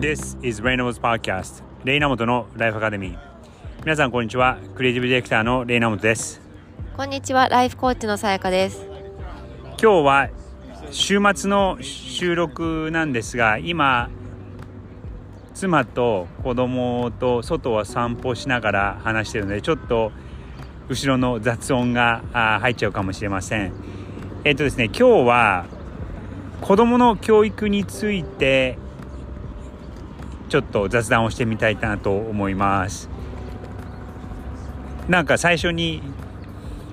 This is Reynolds Podcast レイナモトのライフアカデミー皆さんこんにちは。クリエイティブディレクターのレイナモトです。こんにちは、ライフコーチのさやかです。今日は週末の収録なんですが今妻と子供と外を散歩しながら話してるのでちょっと後ろの雑音が入っちゃうかもしれません。えっとですね今日は子供の教育についてちょっと雑談をしてみたいなと思いますなんか最初に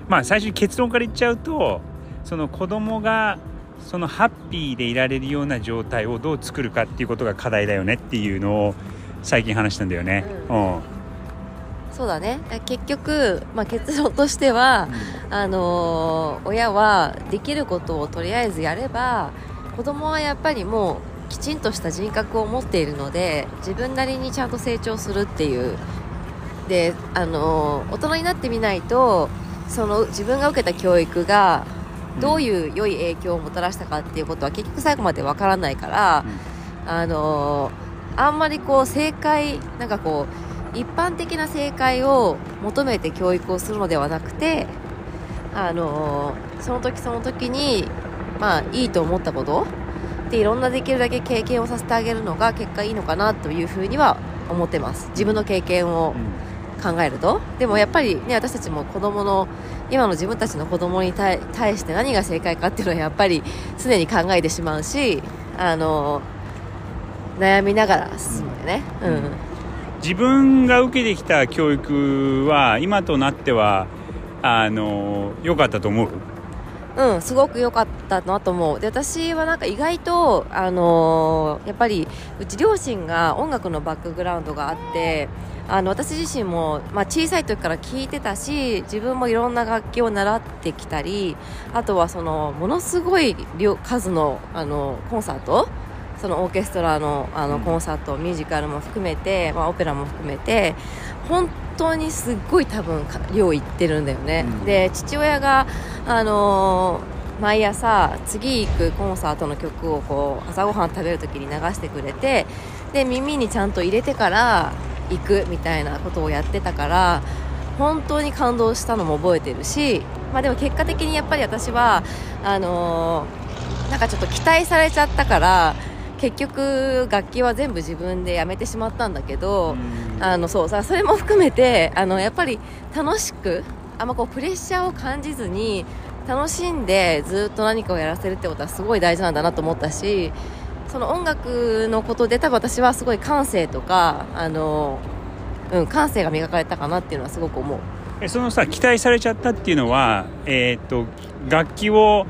まあ最初に結論から言っちゃうとその子供がそのハッピーでいられるような状態をどう作るかっていうことが課題だよねっていうのを最近話したんだよね。ううんそうだね。結局、まあ、結論としては、あのー親はできることをとりあえずやれば、子供はやっぱりもうきちんとした人格を持っているので、自分なりにちゃんと成長するっていう。で、あのー大人になってみないと、その自分が受けた教育が、どういう良い影響をもたらしたかっていうことは結局最後までわからないから、あのーあんまりこう正解なんかこう一般的な正解を求めて教育をするのではなくてあのーその時その時にまあいいと思ったことでいろんなできるだけ経験をさせてあげるのが結果いいのかなというふうには思ってます。自分の経験を考えると。でもやっぱりね私たちも子供の今の自分たちの子供に対対して何が正解かっていうのはやっぱり常に考えてしまうしあの悩みながら進むよね。うん、自分が受けてきた教育は今となってはあの良かったと思ううん、すごく良かったなと思う。で私はなんか意外と、あのーやっぱりうち両親が音楽のバックグラウンドがあってあの私自身も、まあ、小さい時から聴いてたし自分もいろんな楽器を習ってきたりあとはそのものすごい量数のあのコンサートそのオーケストラのあのうん。コンサート、ミュージカルも含めて、まあ、オペラも含めて本当にすっごい多分か量いってるんだよね、うん。で父親が、あのー毎朝次行くコンサートの曲をこう朝ごはん食べるときに流してくれてで耳にちゃんと入れてから行くみたいなことをやってたから本当に感動したのも覚えてるし、まあ、でも結果的にやっぱり私はあのーなんかちょっと期待されちゃったから結局楽器は全部自分でやめてしまったんだけど、あのそうさそれも含めてあのやっぱり楽しくあんまこうプレッシャーを感じずに楽しんでずっと何かをやらせるってことはすごい大事なんだなと思ったしその音楽のことで多分私はすごい感性とかあの、うん、感性が磨かれたかなっていうのはすごく思う。えそのさ期待されちゃったっていうのは、えーっと楽器を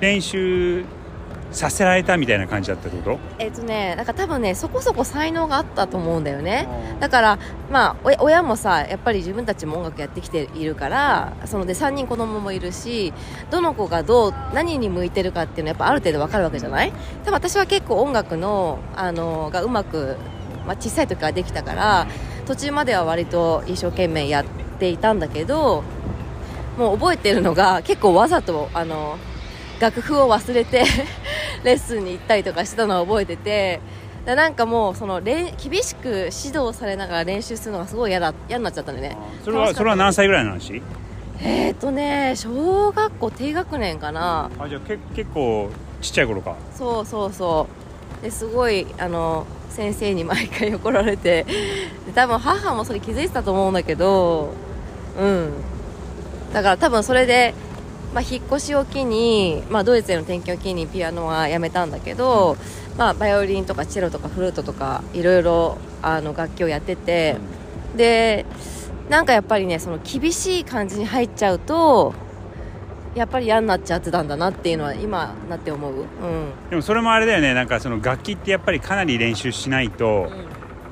練習させられたみたいな感じだったってこと？えっとね、なんか多分ね、そこそこ才能があったと思うんだよね。だから、まあ、お親もさ、やっぱり自分たちも音楽やってきているから、そので3人子供もいるし、どの子がどう、何に向いてるかっていうのはやっぱある程度わかるわけじゃない？多分私は結構音楽の、あの、がうまく、まあ、小さい時からできたから、途中までは割と一生懸命やっていたんだけど、もう覚えてるのが結構わざと、あの、楽譜を忘れてレッスンに行ったりとかしてたのを覚えててだなんかもうその練厳しく指導されながら練習するのがすごい嫌だ嫌になっちゃったんでね。それはそれは何歳ぐらいの話？えー、っとね小学校低学年かな。あじゃあけ結構ちっちゃい頃か。そうそうそう。ですごいあの先生に毎回怒られてで多分母もそれ気づいてたと思うんだけどうん。だから多分それで、まあ、引っ越しを機に、まあ、ドイツへの転勤を機にピアノはやめたんだけど、まあ、バイオリンとかチェロとかフルートとかいろいろあの楽器をやってて、でなんかやっぱりねその厳しい感じに入っちゃうとやっぱり嫌になっちゃってたんだなっていうのは今なって思う、うん、でもそれもあれだよねなんかその楽器ってやっぱりかなり練習しないと、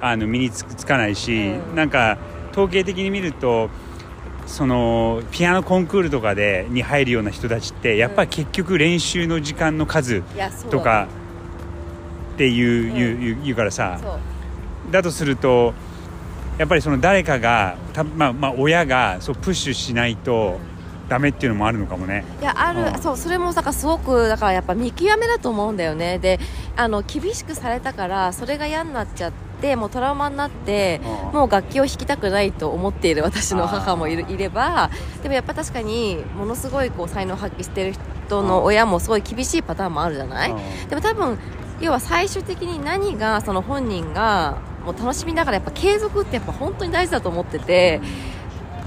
あの身につつかないし、うん。なんか統計的に見るとそのピアノコンクールとかでに入るような人たちってやっぱり結局練習の時間の数とかっていう,、うん。言うからさ。だとするとやっぱりその誰かがた、まあ、まあ親がそうプッシュしないとダメっていうのもあるのかもね。いやある、うん。そうそれもだからすごくだからやっぱ見極めだと思うんだよね。であの厳しくされたからそれが嫌になっちゃってもうトラウマになってうん。もう楽器を弾きたくないと思っている私の母もいるいればでもやっぱ確かにものすごいこう才能を発揮してる人の親もすごい厳しいパターンもあるじゃない、うん。でも多分要は最終的に何がその本人がもう楽しみながらやっぱ継続ってやっぱ本当に大事だと思ってて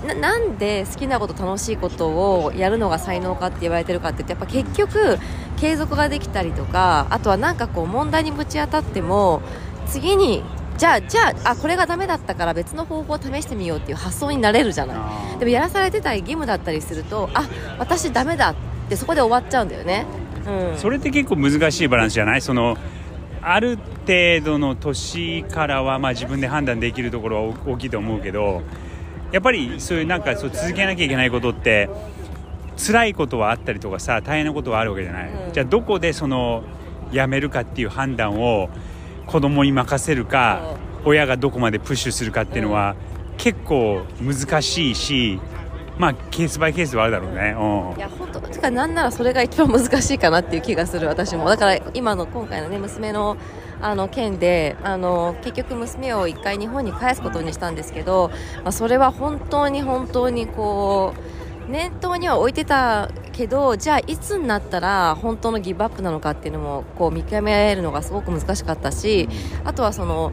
ななんで好きなこと楽しいことをやるのが才能かって言われてるかって言ってやっぱ結局継続ができたりとかあとはなんかこう問題にぶち当たっても次にじゃあじゃああこれがダメだったから別の方法を試してみようっていう発想になれるじゃない。でもやらされてたり義務だったりするとあ私ダメだってそこで終わっちゃうんだよね、うん、それって結構難しいバランスじゃない？そのある程度の年からはまあ自分で判断できるところは大きいと思うけどやっぱりそういうなんかそう続けなきゃいけないことって辛いことはあったりとかさ大変なことはあるわけじゃない、うん。じゃあどこでそのやめるかっていう判断を子供に任せるか親がどこまでプッシュするかっていうのは結構難しいしまあケースバイケースではあるだろうね、うん。いや本当。てかなんならそれが一番難しいかなっていう気がする私も。だから今の今回のね娘のあの件であの結局娘を一回日本に返すことにしたんですけど、まあ、それは本当に本当にこう念頭には置いてたけどじゃあいつになったら本当のギブアップなのかっていうのもこう見極めるのがすごく難しかったしあとはその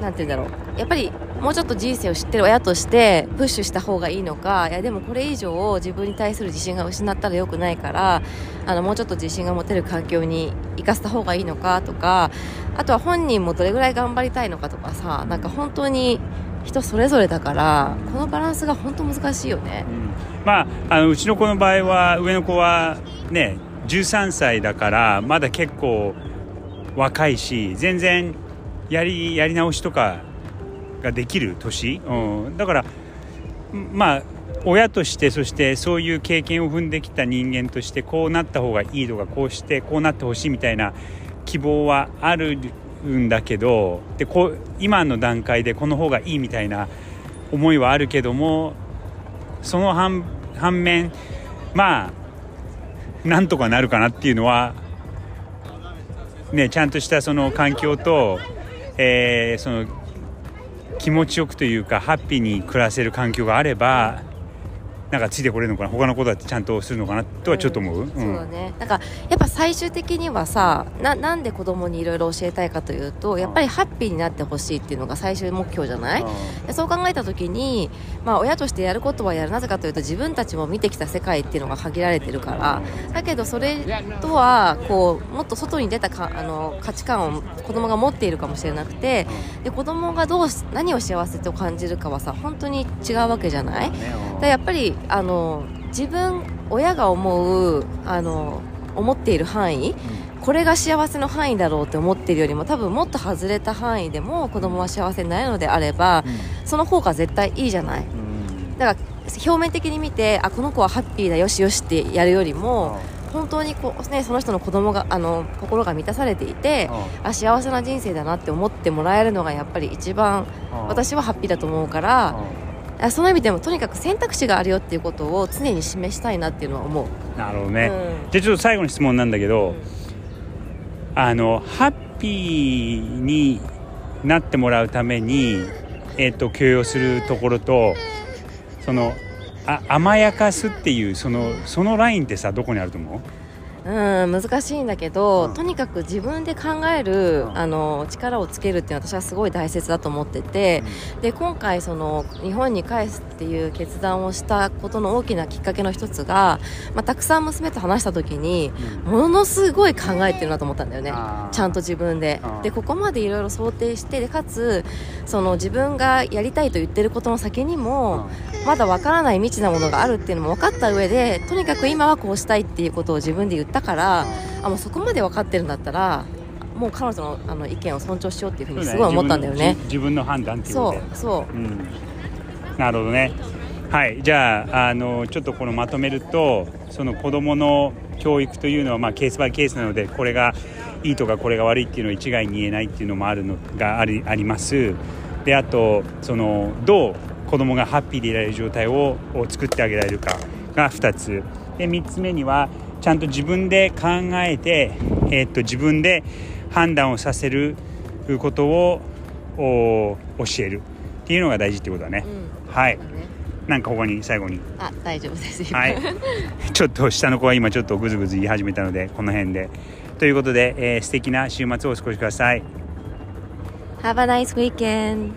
なんて言うんだろう。やっぱりもうちょっと人生を知ってる親としてプッシュした方がいいのかいやでもこれ以上自分に対する自信が失ったら良くないからあのもうちょっと自信が持てる環境に生かせた方がいいのかとかあとは本人もどれぐらい頑張りたいのかとかさなんか本当に人それぞれだからこのバランスが本当難しいよね。うん。まあ、あのうちの子の場合は上の子はね13歳だからまだ結構若いし全然やりやり直しとかができる年、うん、だからまあ親としてそしてそういう経験を踏んできた人間としてこうなった方がいいとかこうしてこうなってほしいみたいな希望はあるうんだけどでこ今の段階でこの方がいいみたいな思いはあるけどもその反反面まあなんとかなるかなっていうのはねちゃんとしたその環境と、えーその気持ちよくというかハッピーに暮らせる環境があればなんかついてこれるのかな？他のことだってちゃんとするのかな？とはちょっと思う、うん。そうだね。なんかやっぱ最終的にはさななんで子供にいろいろ教えたいかというとやっぱりハッピーになってほしいっていうのが最終目標じゃない？でそう考えた時に、まあ、親としてやることはやるなぜかというと自分たちも見てきた世界っていうのが限られてるから。だけどそれとはこうもっと外に出たかあの価値観を子供が持っているかもしれなくてで子供がどうし何を幸せと感じるかはさ本当に違うわけじゃない？でやっぱりあの自分親が思うあの思っている範囲これが幸せの範囲だろうって思っているよりも多分もっと外れた範囲でも子供は幸せになるのであればその方が絶対いいじゃない。だから表面的に見てあこの子はハッピーだよしよしってやるよりも本当にこう、ね、その人の子供があの心が満たされていてあ幸せな人生だなって思ってもらえるのがやっぱり一番私はハッピーだと思うからあその意味でもとにかく選択肢があるよっていうことを常に示したいなっていうのは思う。なるほどね、うん。じゃあちょっと最後の質問なんだけど、うん。あのハッピーになってもらうために、えっと許容するところとそのあ甘やかすっていうそのそのラインってさどこにあると思う？うん難しいんだけど、うん。とにかく自分で考える、うん。あの力をつけるっていうのは私はすごい大切だと思ってて、で今回その日本に帰すっていう決断をしたことの大きなきっかけの一つが、まあ、たくさん娘と話した時にものすごい考えてるなと思ったんだよね。ちゃんと自分で。うんでここまでいろいろ想定してでかつその自分がやりたいと言ってることの先にも、まだわからない未知なものがあるっていうのも分かった上でとにかく今はこうしたいっていうことを自分で言ったからあもうそこまで分かってるんだったらもう彼女のあの意見を尊重しようっていうふうにすごい思ったんだよね。自分の自分の判断っていうこそうそう。うん、なるほどね。はいじゃああのちょっとこのまとめるとその子どもの教育というのは、まあ、ケースバイケースなのでこれがいいとかこれが悪いっていうのを一概に言えないっていうのもあるのがありあります。であとそのどう子供がハッピーでいられる状態をを作ってあげられるかが2つ。で3つ目にはちゃんと自分で考えて、えー、っと自分で判断をさせることを教える。っていうのが大事ってことだね、うん。はい。だね。なんかここに最後に？あ大丈夫です。はい。ちょっと下の子は今ちょっとグズグズ言い始めたのでこの辺で。ということで、えー素敵な週末をお過ごしください。Have a nice weekend